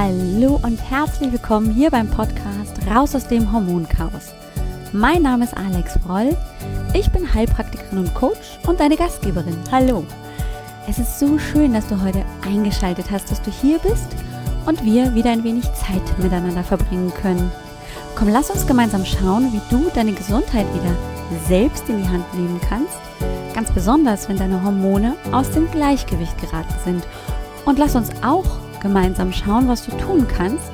Hallo und herzlich willkommen hier beim Podcast Raus aus dem Hormonchaos. Mein Name ist Alex Broll. Ich bin Heilpraktikerin und Coach und deine Gastgeberin. Hallo. Es ist so schön, dass du heute eingeschaltet hast, dass du hier bist und wir wieder ein wenig Zeit miteinander verbringen können. Komm, lass uns gemeinsam schauen, wie du deine Gesundheit wieder selbst in die Hand nehmen kannst. Ganz besonders, wenn deine Hormone aus dem Gleichgewicht geraten sind. Und lass uns auch gemeinsam schauen, was du tun kannst,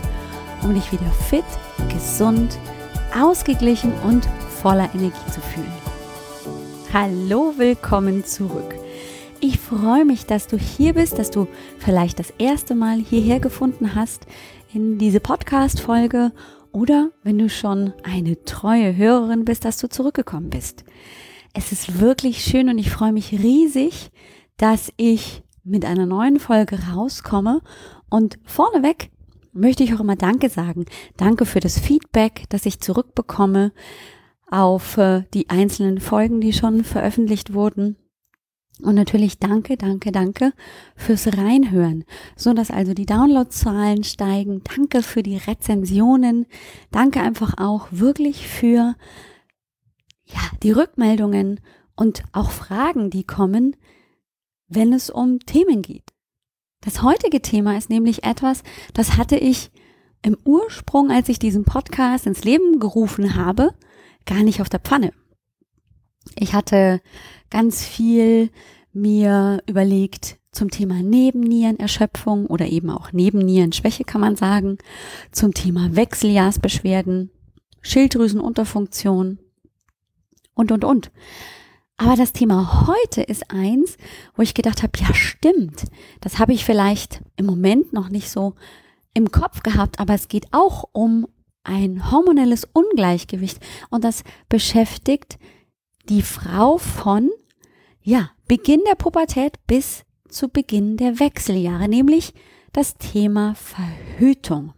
um dich wieder fit, gesund, ausgeglichen und voller Energie zu fühlen. Hallo, willkommen zurück. Ich freue mich, dass du hier bist, dass du vielleicht das erste Mal hierher gefunden hast in diese Podcast-Folge oder wenn du schon eine treue Hörerin bist, dass du zurückgekommen bist. Es ist wirklich schön und ich freue mich riesig, dass ich mit einer neuen Folge rauskomme und vorneweg möchte ich auch immer Danke sagen. Danke für das Feedback, das ich zurückbekomme auf äh, die einzelnen Folgen, die schon veröffentlicht wurden. Und natürlich danke, danke, danke fürs Reinhören, so dass also die Downloadzahlen steigen. Danke für die Rezensionen. Danke einfach auch wirklich für ja, die Rückmeldungen und auch Fragen, die kommen, wenn es um Themen geht. Das heutige Thema ist nämlich etwas, das hatte ich im Ursprung, als ich diesen Podcast ins Leben gerufen habe, gar nicht auf der Pfanne. Ich hatte ganz viel mir überlegt zum Thema Nebennierenerschöpfung oder eben auch Nebennierenschwäche kann man sagen, zum Thema Wechseljahrsbeschwerden, Schilddrüsenunterfunktion und, und, und. Aber das Thema heute ist eins, wo ich gedacht habe, ja stimmt, das habe ich vielleicht im Moment noch nicht so im Kopf gehabt, aber es geht auch um ein hormonelles Ungleichgewicht. Und das beschäftigt die Frau von, ja, Beginn der Pubertät bis zu Beginn der Wechseljahre, nämlich das Thema Verhütung,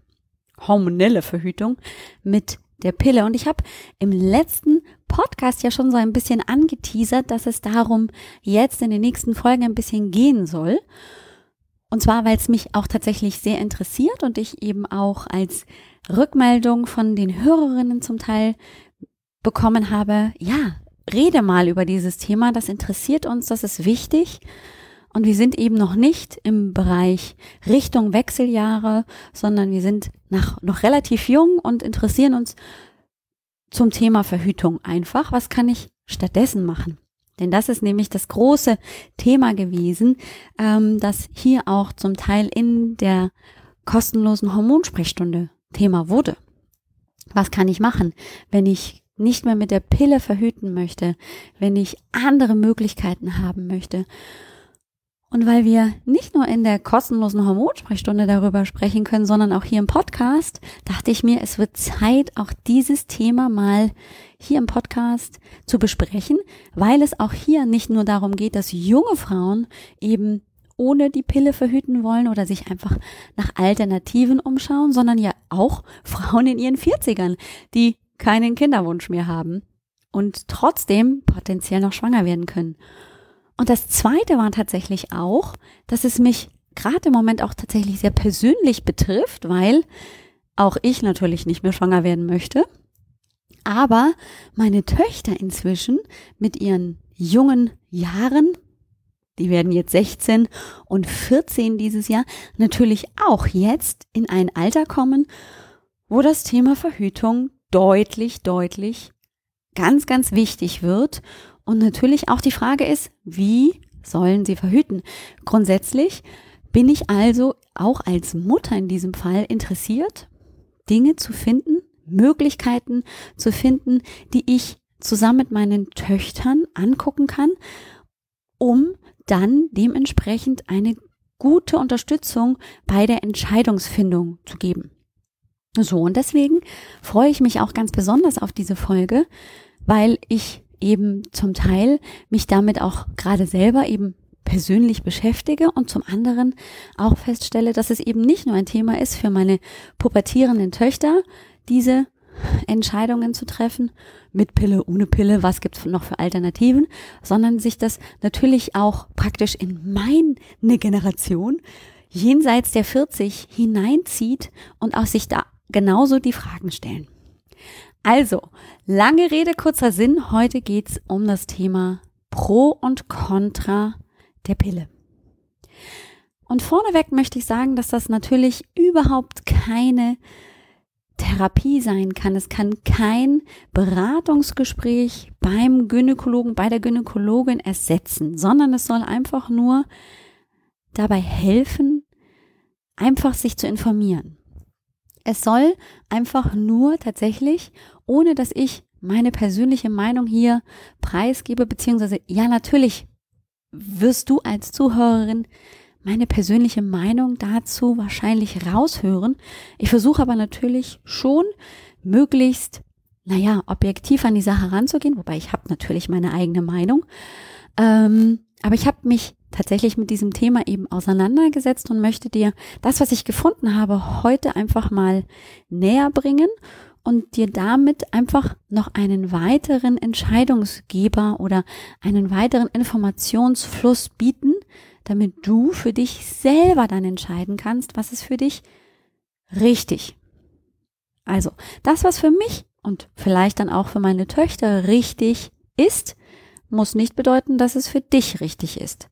hormonelle Verhütung mit der Pille. Und ich habe im letzten Podcast ja schon so ein bisschen angeteasert, dass es darum jetzt in den nächsten Folgen ein bisschen gehen soll. Und zwar, weil es mich auch tatsächlich sehr interessiert und ich eben auch als Rückmeldung von den Hörerinnen zum Teil bekommen habe, ja, rede mal über dieses Thema, das interessiert uns, das ist wichtig. Und wir sind eben noch nicht im Bereich Richtung Wechseljahre, sondern wir sind nach, noch relativ jung und interessieren uns zum Thema Verhütung einfach. Was kann ich stattdessen machen? Denn das ist nämlich das große Thema gewesen, ähm, das hier auch zum Teil in der kostenlosen Hormonsprechstunde Thema wurde. Was kann ich machen, wenn ich nicht mehr mit der Pille verhüten möchte, wenn ich andere Möglichkeiten haben möchte? Und weil wir nicht nur in der kostenlosen Hormonsprechstunde darüber sprechen können, sondern auch hier im Podcast, dachte ich mir, es wird Zeit, auch dieses Thema mal hier im Podcast zu besprechen, weil es auch hier nicht nur darum geht, dass junge Frauen eben ohne die Pille verhüten wollen oder sich einfach nach Alternativen umschauen, sondern ja auch Frauen in ihren 40ern, die keinen Kinderwunsch mehr haben und trotzdem potenziell noch schwanger werden können. Und das Zweite war tatsächlich auch, dass es mich gerade im Moment auch tatsächlich sehr persönlich betrifft, weil auch ich natürlich nicht mehr schwanger werden möchte. Aber meine Töchter inzwischen mit ihren jungen Jahren, die werden jetzt 16 und 14 dieses Jahr, natürlich auch jetzt in ein Alter kommen, wo das Thema Verhütung deutlich, deutlich ganz, ganz wichtig wird und natürlich auch die Frage ist, wie sollen sie verhüten? Grundsätzlich bin ich also auch als Mutter in diesem Fall interessiert, Dinge zu finden, Möglichkeiten zu finden, die ich zusammen mit meinen Töchtern angucken kann, um dann dementsprechend eine gute Unterstützung bei der Entscheidungsfindung zu geben. So, und deswegen freue ich mich auch ganz besonders auf diese Folge, weil ich eben zum Teil mich damit auch gerade selber eben persönlich beschäftige und zum anderen auch feststelle, dass es eben nicht nur ein Thema ist für meine pubertierenden Töchter, diese Entscheidungen zu treffen, mit Pille, ohne Pille, was gibt es noch für Alternativen, sondern sich das natürlich auch praktisch in meine Generation jenseits der 40 hineinzieht und auch sich da genauso die Fragen stellen. Also, lange Rede, kurzer Sinn. Heute geht's um das Thema Pro und Contra der Pille. Und vorneweg möchte ich sagen, dass das natürlich überhaupt keine Therapie sein kann. Es kann kein Beratungsgespräch beim Gynäkologen, bei der Gynäkologin ersetzen, sondern es soll einfach nur dabei helfen, einfach sich zu informieren. Es soll einfach nur tatsächlich, ohne dass ich meine persönliche Meinung hier preisgebe, beziehungsweise ja, natürlich wirst du als Zuhörerin meine persönliche Meinung dazu wahrscheinlich raushören. Ich versuche aber natürlich schon möglichst, naja, objektiv an die Sache ranzugehen, wobei ich habe natürlich meine eigene Meinung. Ähm, aber ich habe mich tatsächlich mit diesem Thema eben auseinandergesetzt und möchte dir das, was ich gefunden habe, heute einfach mal näher bringen und dir damit einfach noch einen weiteren Entscheidungsgeber oder einen weiteren Informationsfluss bieten, damit du für dich selber dann entscheiden kannst, was ist für dich richtig. Also, das, was für mich und vielleicht dann auch für meine Töchter richtig ist, muss nicht bedeuten, dass es für dich richtig ist.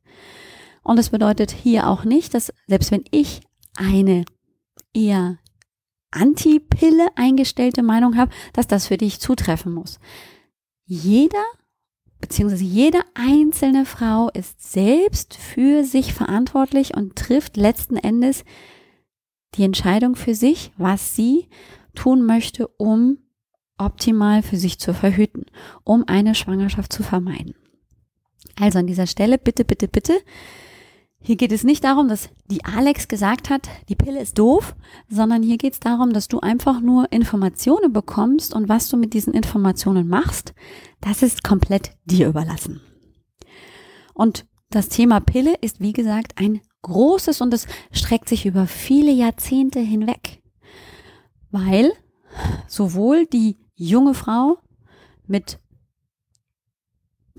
Und es bedeutet hier auch nicht, dass selbst wenn ich eine eher Anti-Pille eingestellte Meinung habe, dass das für dich zutreffen muss. Jeder beziehungsweise jede einzelne Frau ist selbst für sich verantwortlich und trifft letzten Endes die Entscheidung für sich, was sie tun möchte, um optimal für sich zu verhüten, um eine Schwangerschaft zu vermeiden. Also an dieser Stelle bitte, bitte, bitte hier geht es nicht darum, dass die Alex gesagt hat, die Pille ist doof, sondern hier geht es darum, dass du einfach nur Informationen bekommst und was du mit diesen Informationen machst, das ist komplett dir überlassen. Und das Thema Pille ist, wie gesagt, ein großes und es streckt sich über viele Jahrzehnte hinweg, weil sowohl die junge Frau mit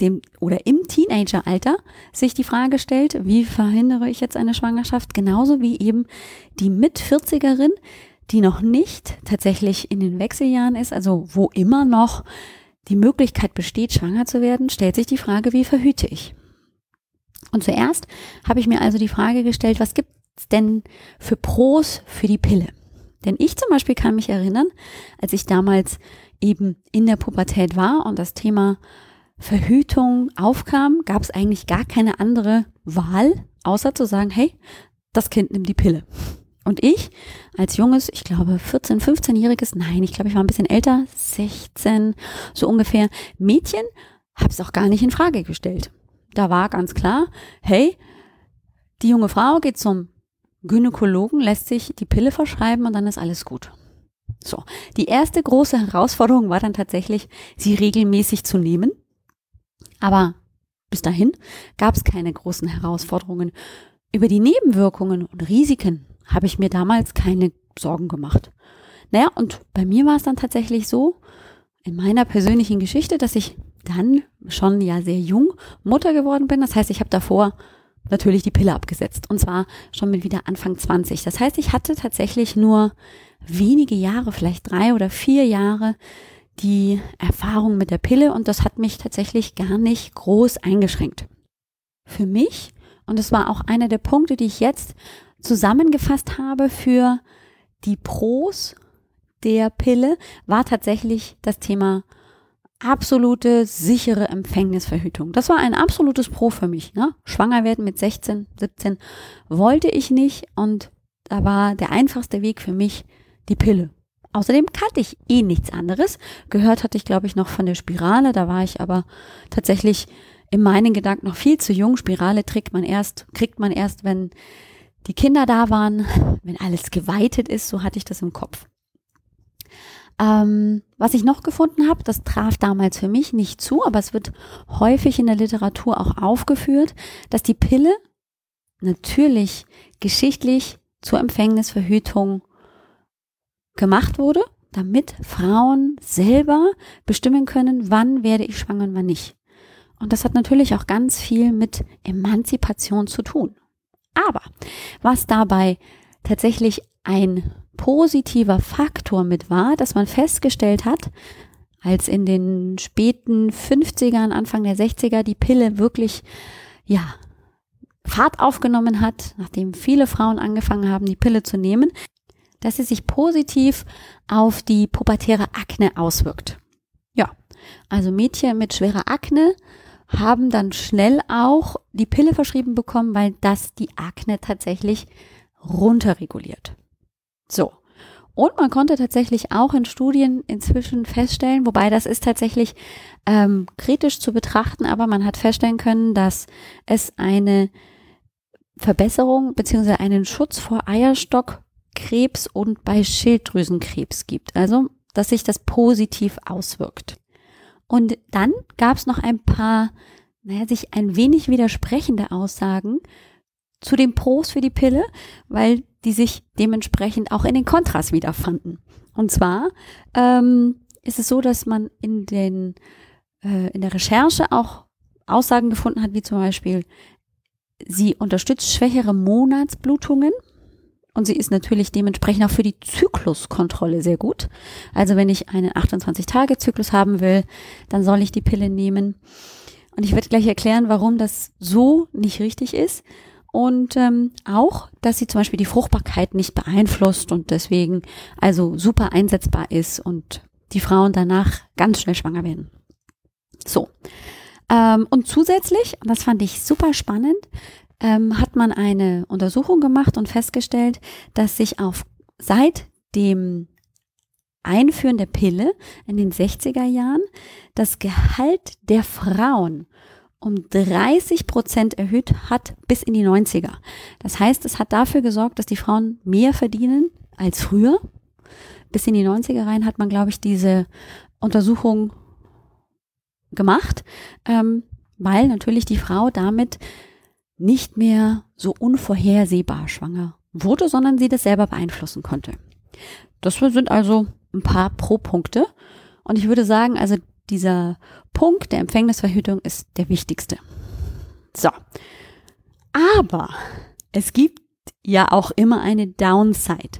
dem oder im Teenageralter sich die Frage stellt, wie verhindere ich jetzt eine Schwangerschaft, genauso wie eben die mit 40erin, die noch nicht tatsächlich in den Wechseljahren ist, also wo immer noch die Möglichkeit besteht, schwanger zu werden, stellt sich die Frage, wie verhüte ich? Und zuerst habe ich mir also die Frage gestellt, was gibt es denn für Pros für die Pille? Denn ich zum Beispiel kann mich erinnern, als ich damals eben in der Pubertät war und das Thema Verhütung aufkam, gab es eigentlich gar keine andere Wahl, außer zu sagen, hey, das Kind nimmt die Pille. Und ich als junges, ich glaube 14, 15-jähriges, nein, ich glaube, ich war ein bisschen älter, 16, so ungefähr, Mädchen, habe es auch gar nicht in Frage gestellt. Da war ganz klar, hey, die junge Frau geht zum Gynäkologen, lässt sich die Pille verschreiben und dann ist alles gut. So, die erste große Herausforderung war dann tatsächlich, sie regelmäßig zu nehmen. Aber bis dahin gab es keine großen Herausforderungen. Über die Nebenwirkungen und Risiken habe ich mir damals keine Sorgen gemacht. Naja, und bei mir war es dann tatsächlich so, in meiner persönlichen Geschichte, dass ich dann schon ja sehr jung Mutter geworden bin. Das heißt, ich habe davor natürlich die Pille abgesetzt. Und zwar schon mit wieder Anfang 20. Das heißt, ich hatte tatsächlich nur wenige Jahre, vielleicht drei oder vier Jahre die Erfahrung mit der Pille und das hat mich tatsächlich gar nicht groß eingeschränkt. Für mich, und das war auch einer der Punkte, die ich jetzt zusammengefasst habe für die Pros der Pille, war tatsächlich das Thema absolute sichere Empfängnisverhütung. Das war ein absolutes Pro für mich. Ne? Schwanger werden mit 16, 17 wollte ich nicht und da war der einfachste Weg für mich die Pille. Außerdem kannte ich eh nichts anderes. Gehört hatte ich, glaube ich, noch von der Spirale. Da war ich aber tatsächlich in meinen Gedanken noch viel zu jung. Spirale trägt man erst, kriegt man erst, wenn die Kinder da waren, wenn alles geweitet ist. So hatte ich das im Kopf. Ähm, was ich noch gefunden habe, das traf damals für mich nicht zu, aber es wird häufig in der Literatur auch aufgeführt, dass die Pille natürlich geschichtlich zur Empfängnisverhütung gemacht wurde, damit Frauen selber bestimmen können, wann werde ich schwanger und wann nicht. Und das hat natürlich auch ganz viel mit Emanzipation zu tun. Aber was dabei tatsächlich ein positiver Faktor mit war, dass man festgestellt hat, als in den späten 50ern, Anfang der 60er die Pille wirklich, ja, Fahrt aufgenommen hat, nachdem viele Frauen angefangen haben, die Pille zu nehmen, dass sie sich positiv auf die pubertäre Akne auswirkt. Ja, also Mädchen mit schwerer Akne haben dann schnell auch die Pille verschrieben bekommen, weil das die Akne tatsächlich runterreguliert. So. Und man konnte tatsächlich auch in Studien inzwischen feststellen, wobei das ist tatsächlich ähm, kritisch zu betrachten, aber man hat feststellen können, dass es eine Verbesserung bzw. einen Schutz vor Eierstockkrebs und bei Schilddrüsenkrebs gibt. Also, dass sich das positiv auswirkt. Und dann gab es noch ein paar, naja, sich ein wenig widersprechende Aussagen zu den Pros für die Pille, weil die sich dementsprechend auch in den Kontras wiederfanden. Und zwar ähm, ist es so, dass man in den äh, in der Recherche auch Aussagen gefunden hat, wie zum Beispiel sie unterstützt schwächere Monatsblutungen und sie ist natürlich dementsprechend auch für die Zykluskontrolle sehr gut. Also wenn ich einen 28-Tage-Zyklus haben will, dann soll ich die Pille nehmen. Und ich werde gleich erklären, warum das so nicht richtig ist. Und ähm, auch, dass sie zum Beispiel die Fruchtbarkeit nicht beeinflusst und deswegen also super einsetzbar ist und die Frauen danach ganz schnell schwanger werden. So. Ähm, und zusätzlich, und das fand ich super spannend, ähm, hat man eine Untersuchung gemacht und festgestellt, dass sich auf seit dem Einführen der Pille in den 60er Jahren das Gehalt der Frauen um 30 Prozent erhöht hat bis in die 90er. Das heißt, es hat dafür gesorgt, dass die Frauen mehr verdienen als früher. Bis in die 90er rein hat man, glaube ich, diese Untersuchung gemacht, ähm, weil natürlich die Frau damit nicht mehr so unvorhersehbar schwanger wurde, sondern sie das selber beeinflussen konnte. Das sind also ein paar Pro-Punkte. Und ich würde sagen, also dieser Punkt der Empfängnisverhütung ist der wichtigste. So. Aber es gibt ja auch immer eine Downside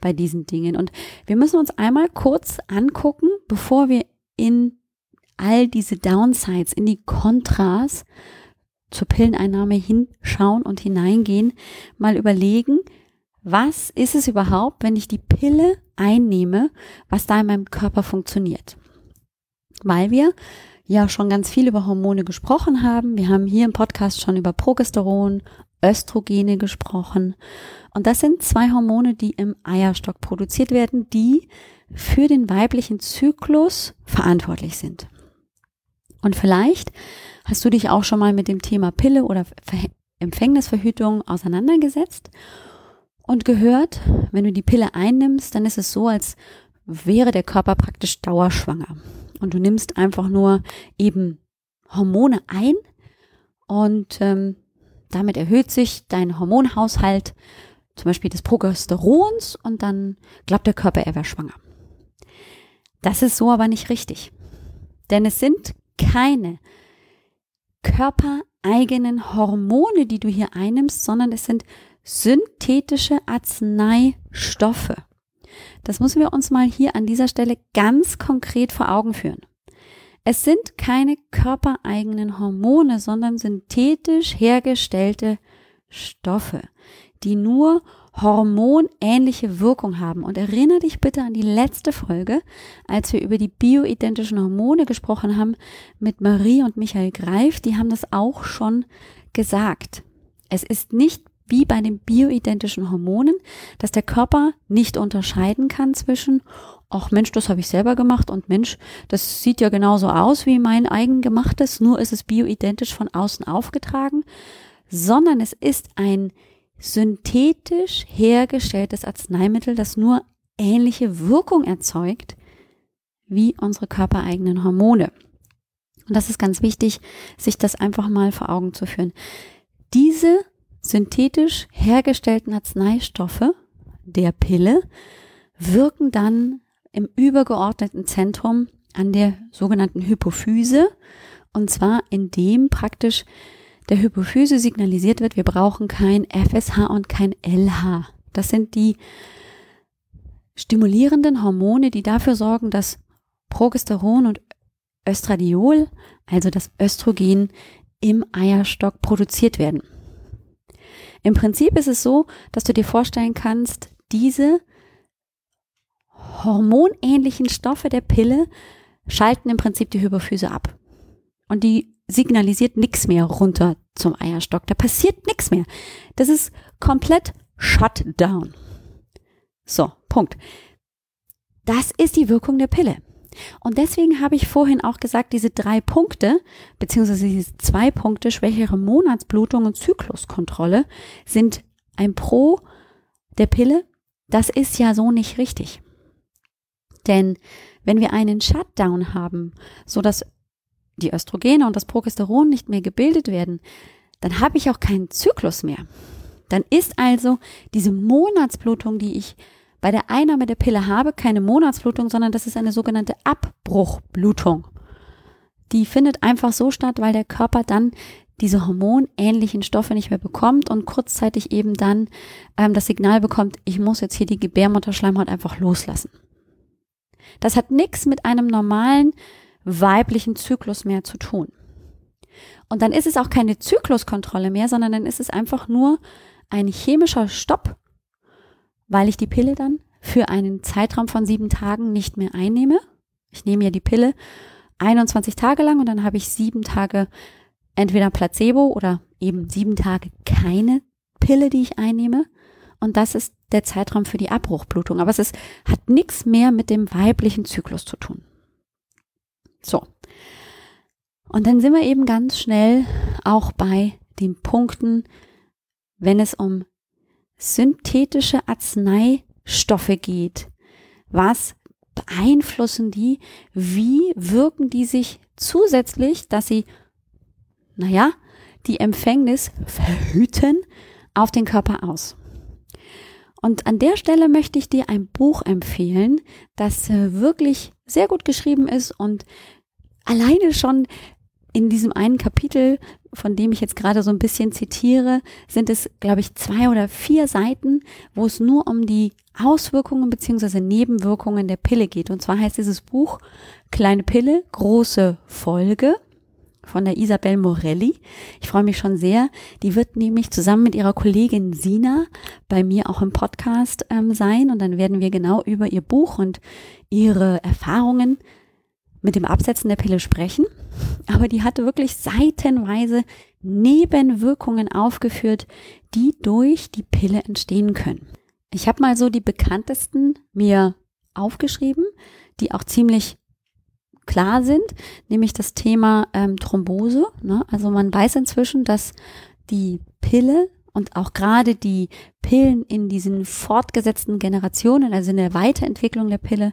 bei diesen Dingen. Und wir müssen uns einmal kurz angucken, bevor wir in all diese Downsides, in die Kontras zur Pilleneinnahme hinschauen und hineingehen, mal überlegen, was ist es überhaupt, wenn ich die Pille einnehme, was da in meinem Körper funktioniert. Weil wir ja schon ganz viel über Hormone gesprochen haben. Wir haben hier im Podcast schon über Progesteron, Östrogene gesprochen. Und das sind zwei Hormone, die im Eierstock produziert werden, die für den weiblichen Zyklus verantwortlich sind. Und vielleicht hast du dich auch schon mal mit dem Thema Pille oder Empfängnisverhütung auseinandergesetzt und gehört, wenn du die Pille einnimmst, dann ist es so, als wäre der Körper praktisch dauerschwanger. Und du nimmst einfach nur eben Hormone ein und ähm, damit erhöht sich dein Hormonhaushalt, zum Beispiel des Progesterons, und dann glaubt der Körper, er wäre schwanger. Das ist so aber nicht richtig. Denn es sind keine körpereigenen Hormone, die du hier einnimmst, sondern es sind synthetische Arzneistoffe. Das müssen wir uns mal hier an dieser Stelle ganz konkret vor Augen führen. Es sind keine körpereigenen Hormone, sondern synthetisch hergestellte Stoffe, die nur hormonähnliche Wirkung haben. Und erinnere dich bitte an die letzte Folge, als wir über die bioidentischen Hormone gesprochen haben mit Marie und Michael Greif. Die haben das auch schon gesagt. Es ist nicht wie bei den bioidentischen Hormonen, dass der Körper nicht unterscheiden kann zwischen, ach Mensch, das habe ich selber gemacht und Mensch, das sieht ja genauso aus wie mein eigen gemachtes, nur ist es bioidentisch von außen aufgetragen, sondern es ist ein synthetisch hergestelltes Arzneimittel, das nur ähnliche Wirkung erzeugt wie unsere körpereigenen Hormone. Und das ist ganz wichtig, sich das einfach mal vor Augen zu führen. Diese synthetisch hergestellten Arzneistoffe der Pille wirken dann im übergeordneten Zentrum an der sogenannten Hypophyse und zwar indem praktisch der Hypophyse signalisiert wird, wir brauchen kein FSH und kein LH. Das sind die stimulierenden Hormone, die dafür sorgen, dass Progesteron und Östradiol, also das Östrogen, im Eierstock produziert werden. Im Prinzip ist es so, dass du dir vorstellen kannst, diese hormonähnlichen Stoffe der Pille schalten im Prinzip die Hypophyse ab. Und die signalisiert nichts mehr runter zum Eierstock. Da passiert nichts mehr. Das ist komplett shut down. So, Punkt. Das ist die Wirkung der Pille. Und deswegen habe ich vorhin auch gesagt, diese drei Punkte, beziehungsweise diese zwei Punkte, schwächere Monatsblutung und Zykluskontrolle, sind ein Pro der Pille. Das ist ja so nicht richtig. Denn wenn wir einen Shutdown haben, so dass die Östrogene und das Progesteron nicht mehr gebildet werden, dann habe ich auch keinen Zyklus mehr. Dann ist also diese Monatsblutung, die ich bei der Einnahme der Pille habe, keine Monatsblutung, sondern das ist eine sogenannte Abbruchblutung. Die findet einfach so statt, weil der Körper dann diese hormonähnlichen Stoffe nicht mehr bekommt und kurzzeitig eben dann ähm, das Signal bekommt, ich muss jetzt hier die Gebärmutterschleimhaut einfach loslassen. Das hat nichts mit einem normalen weiblichen Zyklus mehr zu tun. Und dann ist es auch keine Zykluskontrolle mehr, sondern dann ist es einfach nur ein chemischer Stopp, weil ich die Pille dann für einen Zeitraum von sieben Tagen nicht mehr einnehme. Ich nehme ja die Pille 21 Tage lang und dann habe ich sieben Tage entweder Placebo oder eben sieben Tage keine Pille, die ich einnehme. Und das ist der Zeitraum für die Abbruchblutung. Aber es ist, hat nichts mehr mit dem weiblichen Zyklus zu tun. So. Und dann sind wir eben ganz schnell auch bei den Punkten, wenn es um synthetische Arzneistoffe geht. Was beeinflussen die? Wie wirken die sich zusätzlich, dass sie, naja, die Empfängnis verhüten auf den Körper aus? Und an der Stelle möchte ich dir ein Buch empfehlen, das äh, wirklich sehr gut geschrieben ist und alleine schon in diesem einen Kapitel, von dem ich jetzt gerade so ein bisschen zitiere, sind es, glaube ich, zwei oder vier Seiten, wo es nur um die Auswirkungen beziehungsweise Nebenwirkungen der Pille geht. Und zwar heißt dieses Buch Kleine Pille, große Folge von der Isabel Morelli. Ich freue mich schon sehr. Die wird nämlich zusammen mit ihrer Kollegin Sina bei mir auch im Podcast ähm, sein und dann werden wir genau über ihr Buch und ihre Erfahrungen mit dem Absetzen der Pille sprechen. Aber die hatte wirklich seitenweise Nebenwirkungen aufgeführt, die durch die Pille entstehen können. Ich habe mal so die bekanntesten mir aufgeschrieben, die auch ziemlich klar sind, nämlich das Thema ähm, Thrombose. Ne? Also man weiß inzwischen, dass die Pille und auch gerade die Pillen in diesen fortgesetzten Generationen, also in der Weiterentwicklung der Pille,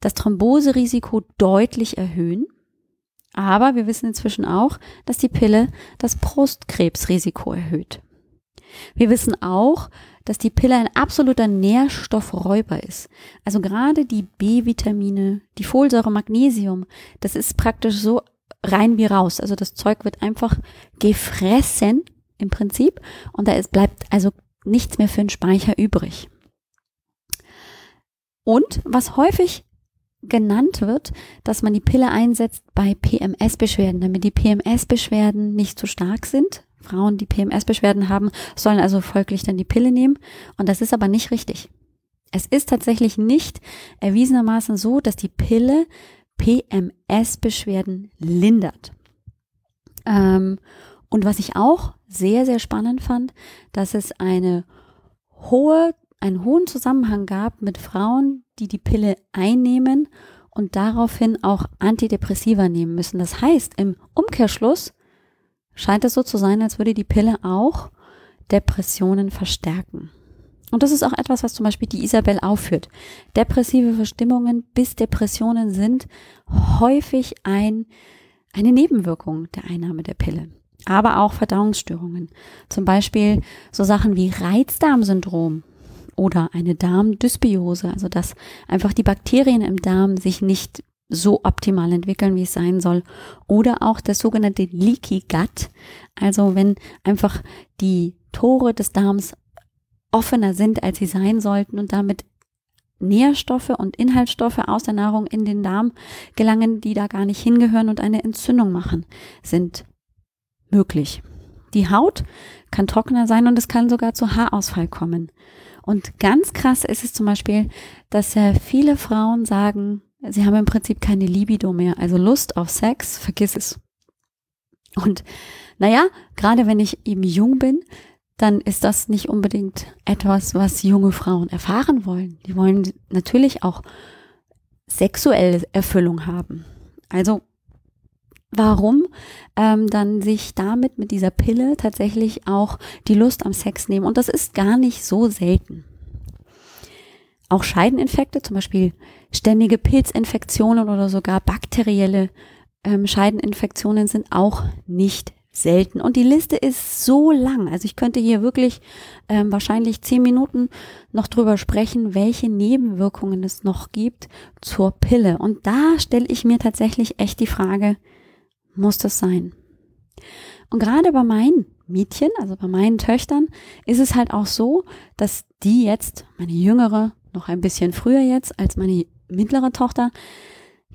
das Thromboserisiko deutlich erhöhen. Aber wir wissen inzwischen auch, dass die Pille das Brustkrebsrisiko erhöht. Wir wissen auch, dass die Pille ein absoluter Nährstoffräuber ist. Also gerade die B-Vitamine, die Folsäure, Magnesium, das ist praktisch so rein wie raus. Also das Zeug wird einfach gefressen im Prinzip und da ist, bleibt also nichts mehr für den Speicher übrig. Und was häufig genannt wird, dass man die Pille einsetzt bei PMS-Beschwerden, damit die PMS-Beschwerden nicht zu stark sind. Frauen, die PMS-Beschwerden haben, sollen also folglich dann die Pille nehmen. Und das ist aber nicht richtig. Es ist tatsächlich nicht erwiesenermaßen so, dass die Pille PMS-Beschwerden lindert. Ähm, und was ich auch sehr, sehr spannend fand, dass es eine hohe, einen hohen Zusammenhang gab mit Frauen, die die Pille einnehmen und daraufhin auch Antidepressiva nehmen müssen. Das heißt, im Umkehrschluss scheint es so zu sein, als würde die Pille auch Depressionen verstärken. Und das ist auch etwas, was zum Beispiel die Isabel aufführt. Depressive Verstimmungen bis Depressionen sind häufig ein, eine Nebenwirkung der Einnahme der Pille aber auch Verdauungsstörungen. Zum Beispiel so Sachen wie Reizdarmsyndrom oder eine Darmdysbiose, also dass einfach die Bakterien im Darm sich nicht so optimal entwickeln, wie es sein soll. Oder auch das sogenannte Leaky Gut. Also wenn einfach die Tore des Darms offener sind, als sie sein sollten und damit Nährstoffe und Inhaltsstoffe aus der Nahrung in den Darm gelangen, die da gar nicht hingehören und eine Entzündung machen, sind möglich. Die Haut kann trockener sein und es kann sogar zu Haarausfall kommen. Und ganz krass ist es zum Beispiel, dass äh, viele Frauen sagen, sie haben im Prinzip keine Libido mehr, also Lust auf Sex, vergiss es. Und naja, gerade wenn ich eben jung bin, dann ist das nicht unbedingt etwas, was junge Frauen erfahren wollen. Die wollen natürlich auch sexuelle Erfüllung haben. Also warum ähm, dann sich damit mit dieser Pille tatsächlich auch die Lust am Sex nehmen. Und das ist gar nicht so selten. Auch Scheideninfekte, zum Beispiel ständige Pilzinfektionen oder sogar bakterielle ähm, Scheideninfektionen sind auch nicht selten. Und die Liste ist so lang. Also ich könnte hier wirklich ähm, wahrscheinlich zehn Minuten noch drüber sprechen, welche Nebenwirkungen es noch gibt zur Pille. Und da stelle ich mir tatsächlich echt die Frage, muss das sein? Und gerade bei meinen Mädchen, also bei meinen Töchtern, ist es halt auch so, dass die jetzt, meine jüngere, noch ein bisschen früher jetzt als meine mittlere Tochter,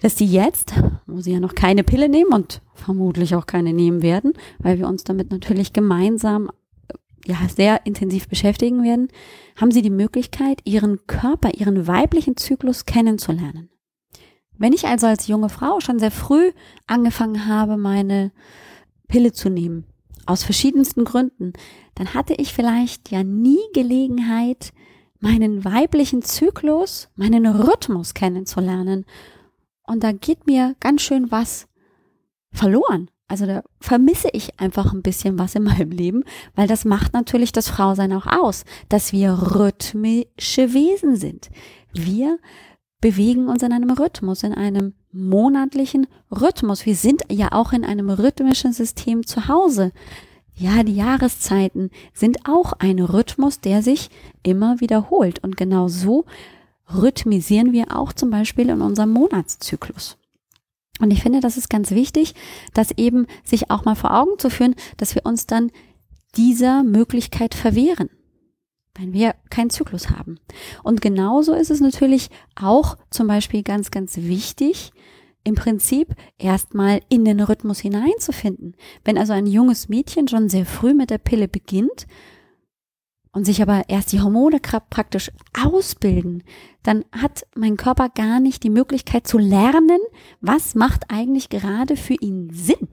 dass die jetzt, wo sie ja noch keine Pille nehmen und vermutlich auch keine nehmen werden, weil wir uns damit natürlich gemeinsam ja sehr intensiv beschäftigen werden, haben sie die Möglichkeit, ihren Körper, ihren weiblichen Zyklus kennenzulernen. Wenn ich also als junge Frau schon sehr früh angefangen habe, meine Pille zu nehmen, aus verschiedensten Gründen, dann hatte ich vielleicht ja nie Gelegenheit, meinen weiblichen Zyklus, meinen Rhythmus kennenzulernen. Und da geht mir ganz schön was verloren. Also da vermisse ich einfach ein bisschen was in meinem Leben, weil das macht natürlich das Frausein auch aus, dass wir rhythmische Wesen sind. Wir bewegen uns in einem Rhythmus, in einem monatlichen Rhythmus. Wir sind ja auch in einem rhythmischen System zu Hause. Ja, die Jahreszeiten sind auch ein Rhythmus, der sich immer wiederholt. Und genau so rhythmisieren wir auch zum Beispiel in unserem Monatszyklus. Und ich finde, das ist ganz wichtig, das eben sich auch mal vor Augen zu führen, dass wir uns dann dieser Möglichkeit verwehren wenn wir keinen Zyklus haben. Und genauso ist es natürlich auch zum Beispiel ganz, ganz wichtig, im Prinzip erstmal in den Rhythmus hineinzufinden. Wenn also ein junges Mädchen schon sehr früh mit der Pille beginnt und sich aber erst die Hormone praktisch ausbilden, dann hat mein Körper gar nicht die Möglichkeit zu lernen, was macht eigentlich gerade für ihn Sinn.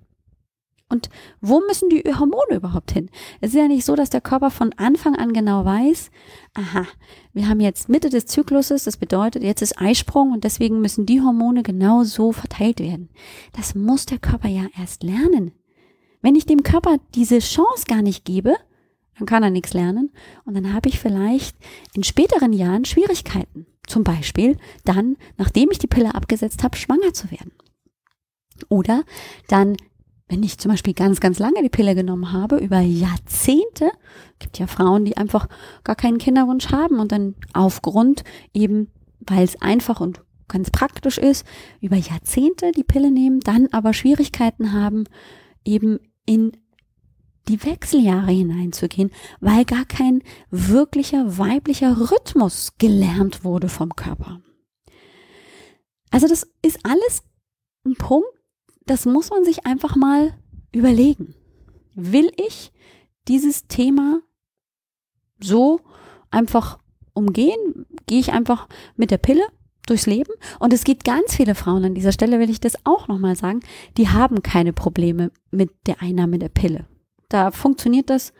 Und wo müssen die Hormone überhaupt hin? Es ist ja nicht so, dass der Körper von Anfang an genau weiß, aha, wir haben jetzt Mitte des Zykluses, das bedeutet, jetzt ist Eisprung und deswegen müssen die Hormone genau so verteilt werden. Das muss der Körper ja erst lernen. Wenn ich dem Körper diese Chance gar nicht gebe, dann kann er nichts lernen und dann habe ich vielleicht in späteren Jahren Schwierigkeiten. Zum Beispiel dann, nachdem ich die Pille abgesetzt habe, schwanger zu werden. Oder dann wenn ich zum Beispiel ganz, ganz lange die Pille genommen habe, über Jahrzehnte, gibt ja Frauen, die einfach gar keinen Kinderwunsch haben und dann aufgrund eben, weil es einfach und ganz praktisch ist, über Jahrzehnte die Pille nehmen, dann aber Schwierigkeiten haben, eben in die Wechseljahre hineinzugehen, weil gar kein wirklicher weiblicher Rhythmus gelernt wurde vom Körper. Also das ist alles ein Punkt, das muss man sich einfach mal überlegen. Will ich dieses Thema so einfach umgehen? Gehe ich einfach mit der Pille durchs Leben? Und es gibt ganz viele Frauen an dieser Stelle, will ich das auch nochmal sagen, die haben keine Probleme mit der Einnahme der Pille. Da funktioniert das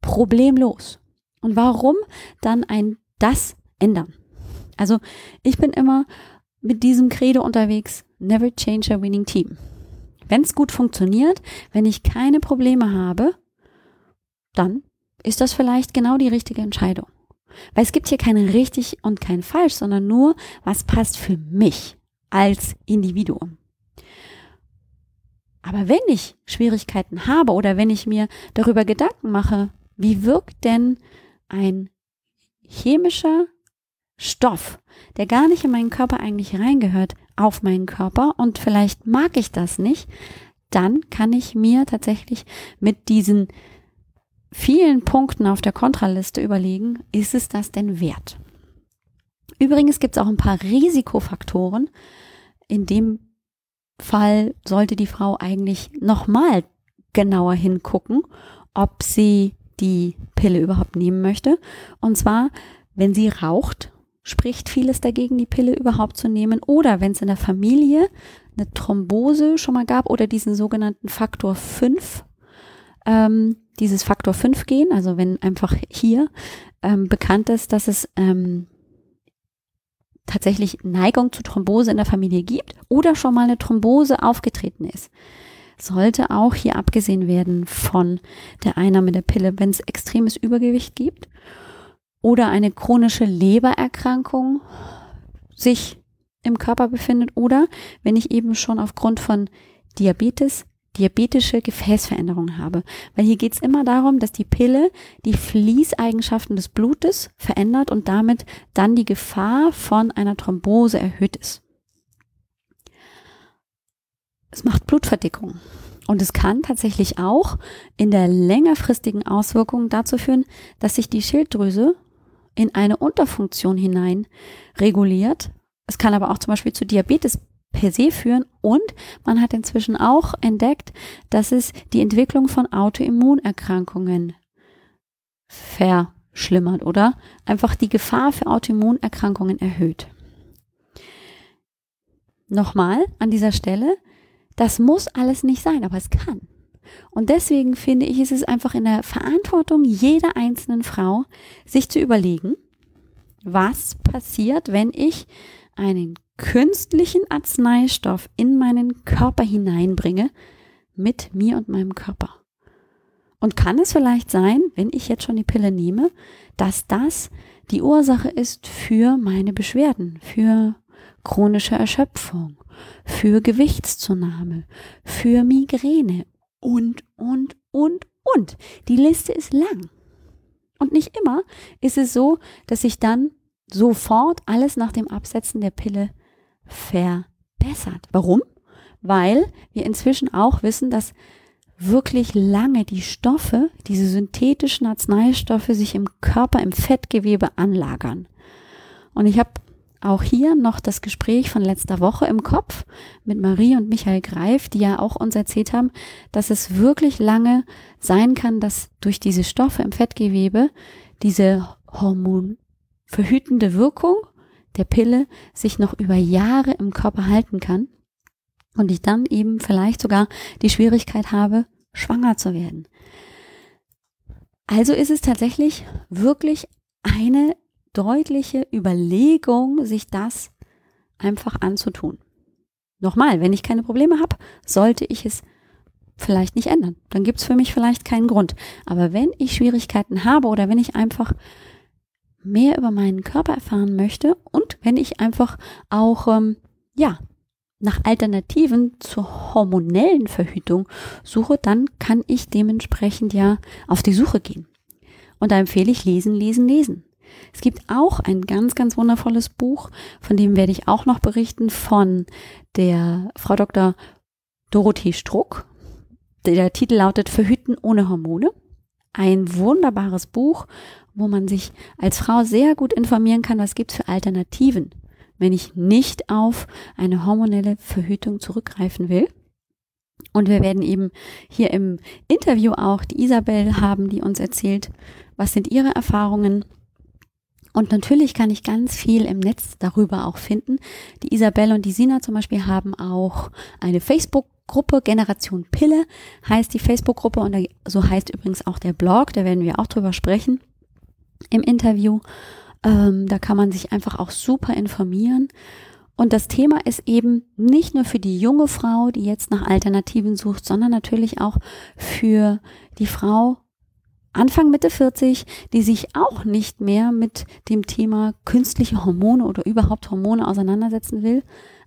problemlos. Und warum dann ein das ändern? Also ich bin immer mit diesem Credo unterwegs, never change a winning team. Wenn es gut funktioniert, wenn ich keine Probleme habe, dann ist das vielleicht genau die richtige Entscheidung. Weil es gibt hier kein richtig und kein falsch, sondern nur, was passt für mich als Individuum. Aber wenn ich Schwierigkeiten habe oder wenn ich mir darüber Gedanken mache, wie wirkt denn ein chemischer Stoff, der gar nicht in meinen Körper eigentlich reingehört, auf meinen Körper und vielleicht mag ich das nicht, dann kann ich mir tatsächlich mit diesen vielen Punkten auf der Kontraliste überlegen, ist es das denn wert? Übrigens gibt es auch ein paar Risikofaktoren. In dem Fall sollte die Frau eigentlich nochmal genauer hingucken, ob sie die Pille überhaupt nehmen möchte. Und zwar, wenn sie raucht, spricht vieles dagegen, die Pille überhaupt zu nehmen. Oder wenn es in der Familie eine Thrombose schon mal gab oder diesen sogenannten Faktor 5, ähm, dieses Faktor 5 Gen, also wenn einfach hier ähm, bekannt ist, dass es ähm, tatsächlich Neigung zu Thrombose in der Familie gibt oder schon mal eine Thrombose aufgetreten ist, sollte auch hier abgesehen werden von der Einnahme der Pille, wenn es extremes Übergewicht gibt oder eine chronische Lebererkrankung sich im Körper befindet oder wenn ich eben schon aufgrund von Diabetes diabetische Gefäßveränderungen habe. Weil hier geht es immer darum, dass die Pille die Fließeigenschaften des Blutes verändert und damit dann die Gefahr von einer Thrombose erhöht ist. Es macht Blutverdickung. Und es kann tatsächlich auch in der längerfristigen Auswirkung dazu führen, dass sich die Schilddrüse in eine Unterfunktion hinein reguliert. Es kann aber auch zum Beispiel zu Diabetes per se führen und man hat inzwischen auch entdeckt, dass es die Entwicklung von Autoimmunerkrankungen verschlimmert oder einfach die Gefahr für Autoimmunerkrankungen erhöht. Nochmal an dieser Stelle, das muss alles nicht sein, aber es kann. Und deswegen finde ich, ist es einfach in der Verantwortung jeder einzelnen Frau, sich zu überlegen, was passiert, wenn ich einen künstlichen Arzneistoff in meinen Körper hineinbringe, mit mir und meinem Körper. Und kann es vielleicht sein, wenn ich jetzt schon die Pille nehme, dass das die Ursache ist für meine Beschwerden, für chronische Erschöpfung, für Gewichtszunahme, für Migräne und, und, und, und. Die Liste ist lang. Und nicht immer ist es so, dass ich dann sofort alles nach dem Absetzen der Pille verbessert. Warum? Weil wir inzwischen auch wissen, dass wirklich lange die Stoffe, diese synthetischen Arzneistoffe sich im Körper, im Fettgewebe anlagern. Und ich habe auch hier noch das Gespräch von letzter Woche im Kopf mit Marie und Michael Greif, die ja auch uns erzählt haben, dass es wirklich lange sein kann, dass durch diese Stoffe im Fettgewebe diese hormonverhütende Wirkung der Pille sich noch über Jahre im Körper halten kann und ich dann eben vielleicht sogar die Schwierigkeit habe, schwanger zu werden. Also ist es tatsächlich wirklich eine deutliche Überlegung, sich das einfach anzutun. Nochmal, wenn ich keine Probleme habe, sollte ich es vielleicht nicht ändern. Dann gibt es für mich vielleicht keinen Grund. Aber wenn ich Schwierigkeiten habe oder wenn ich einfach mehr über meinen Körper erfahren möchte und wenn ich einfach auch, ähm, ja, nach Alternativen zur hormonellen Verhütung suche, dann kann ich dementsprechend ja auf die Suche gehen. Und da empfehle ich lesen, lesen, lesen. Es gibt auch ein ganz, ganz wundervolles Buch, von dem werde ich auch noch berichten, von der Frau Dr. Dorothee Struck. Der Titel lautet Verhüten ohne Hormone. Ein wunderbares Buch, wo man sich als Frau sehr gut informieren kann, was gibt es für Alternativen, wenn ich nicht auf eine hormonelle Verhütung zurückgreifen will. Und wir werden eben hier im Interview auch die Isabel haben, die uns erzählt, was sind ihre Erfahrungen und natürlich kann ich ganz viel im Netz darüber auch finden. Die Isabelle und die Sina zum Beispiel haben auch eine Facebook-Gruppe, Generation Pille heißt die Facebook-Gruppe und so heißt übrigens auch der Blog, da werden wir auch drüber sprechen im Interview. Ähm, da kann man sich einfach auch super informieren. Und das Thema ist eben nicht nur für die junge Frau, die jetzt nach Alternativen sucht, sondern natürlich auch für die Frau, Anfang Mitte 40, die sich auch nicht mehr mit dem Thema künstliche Hormone oder überhaupt Hormone auseinandersetzen will,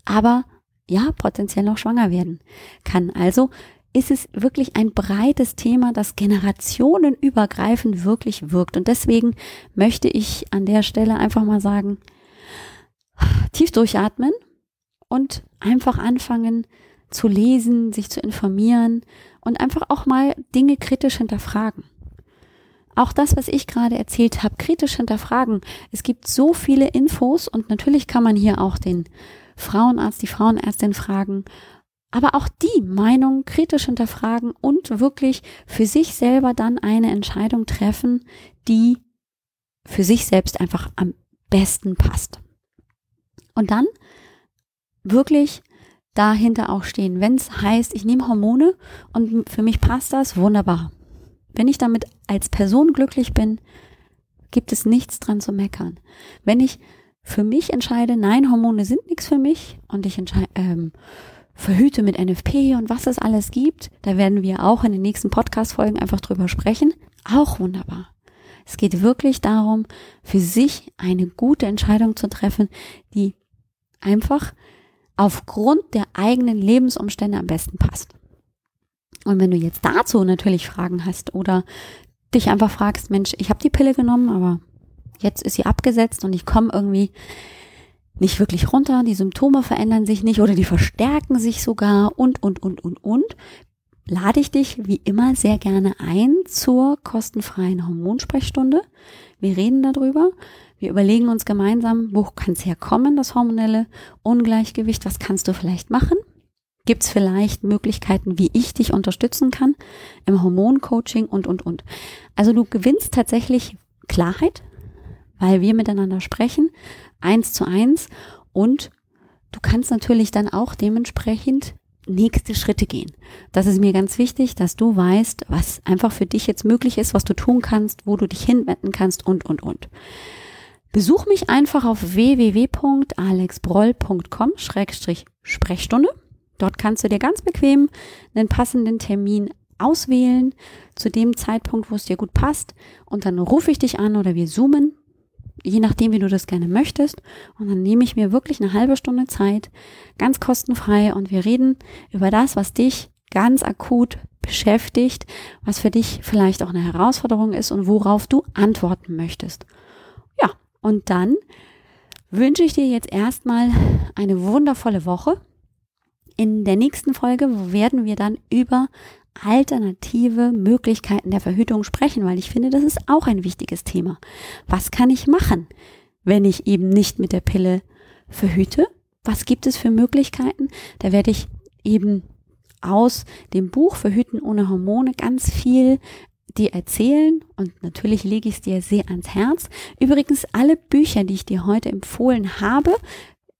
aber ja, potenziell noch schwanger werden kann. Also ist es wirklich ein breites Thema, das generationenübergreifend wirklich wirkt. Und deswegen möchte ich an der Stelle einfach mal sagen, tief durchatmen und einfach anfangen zu lesen, sich zu informieren und einfach auch mal Dinge kritisch hinterfragen. Auch das, was ich gerade erzählt habe, kritisch hinterfragen. Es gibt so viele Infos und natürlich kann man hier auch den Frauenarzt, die Frauenärztin fragen, aber auch die Meinung kritisch hinterfragen und wirklich für sich selber dann eine Entscheidung treffen, die für sich selbst einfach am besten passt. Und dann wirklich dahinter auch stehen. Wenn es heißt, ich nehme Hormone und für mich passt das, wunderbar. Wenn ich damit als Person glücklich bin, gibt es nichts dran zu meckern. Wenn ich für mich entscheide, nein, Hormone sind nichts für mich und ich ähm, verhüte mit NFP und was es alles gibt, da werden wir auch in den nächsten Podcast-Folgen einfach drüber sprechen, auch wunderbar. Es geht wirklich darum, für sich eine gute Entscheidung zu treffen, die einfach aufgrund der eigenen Lebensumstände am besten passt. Und wenn du jetzt dazu natürlich Fragen hast oder dich einfach fragst, Mensch, ich habe die Pille genommen, aber jetzt ist sie abgesetzt und ich komme irgendwie nicht wirklich runter, die Symptome verändern sich nicht oder die verstärken sich sogar und, und, und, und, und, lade ich dich wie immer sehr gerne ein zur kostenfreien Hormonsprechstunde. Wir reden darüber. Wir überlegen uns gemeinsam, wo kann es herkommen, das hormonelle Ungleichgewicht, was kannst du vielleicht machen? Gibt es vielleicht Möglichkeiten, wie ich dich unterstützen kann im Hormoncoaching und, und, und. Also du gewinnst tatsächlich Klarheit, weil wir miteinander sprechen, eins zu eins und du kannst natürlich dann auch dementsprechend nächste Schritte gehen. Das ist mir ganz wichtig, dass du weißt, was einfach für dich jetzt möglich ist, was du tun kannst, wo du dich hinwenden kannst und, und, und. Besuch mich einfach auf www.alexbroll.com-sprechstunde. Dort kannst du dir ganz bequem einen passenden Termin auswählen zu dem Zeitpunkt, wo es dir gut passt. Und dann rufe ich dich an oder wir zoomen, je nachdem, wie du das gerne möchtest. Und dann nehme ich mir wirklich eine halbe Stunde Zeit, ganz kostenfrei. Und wir reden über das, was dich ganz akut beschäftigt, was für dich vielleicht auch eine Herausforderung ist und worauf du antworten möchtest. Und dann wünsche ich dir jetzt erstmal eine wundervolle Woche. In der nächsten Folge werden wir dann über alternative Möglichkeiten der Verhütung sprechen, weil ich finde, das ist auch ein wichtiges Thema. Was kann ich machen, wenn ich eben nicht mit der Pille verhüte? Was gibt es für Möglichkeiten? Da werde ich eben aus dem Buch Verhüten ohne Hormone ganz viel dir erzählen und natürlich lege ich es dir sehr ans Herz. Übrigens, alle Bücher, die ich dir heute empfohlen habe,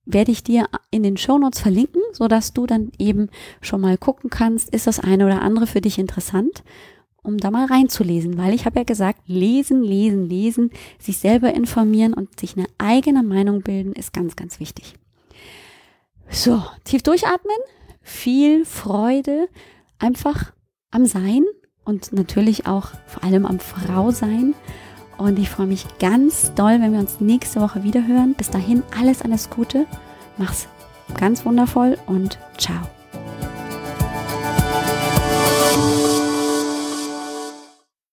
werde ich dir in den Shownotes verlinken, so dass du dann eben schon mal gucken kannst, ist das eine oder andere für dich interessant, um da mal reinzulesen, weil ich habe ja gesagt, lesen, lesen, lesen, sich selber informieren und sich eine eigene Meinung bilden ist ganz, ganz wichtig. So, tief durchatmen, viel Freude einfach am Sein und natürlich auch vor allem am Frau sein. Und ich freue mich ganz doll, wenn wir uns nächste Woche wieder hören. Bis dahin alles, alles Gute. Mach's ganz wundervoll und ciao.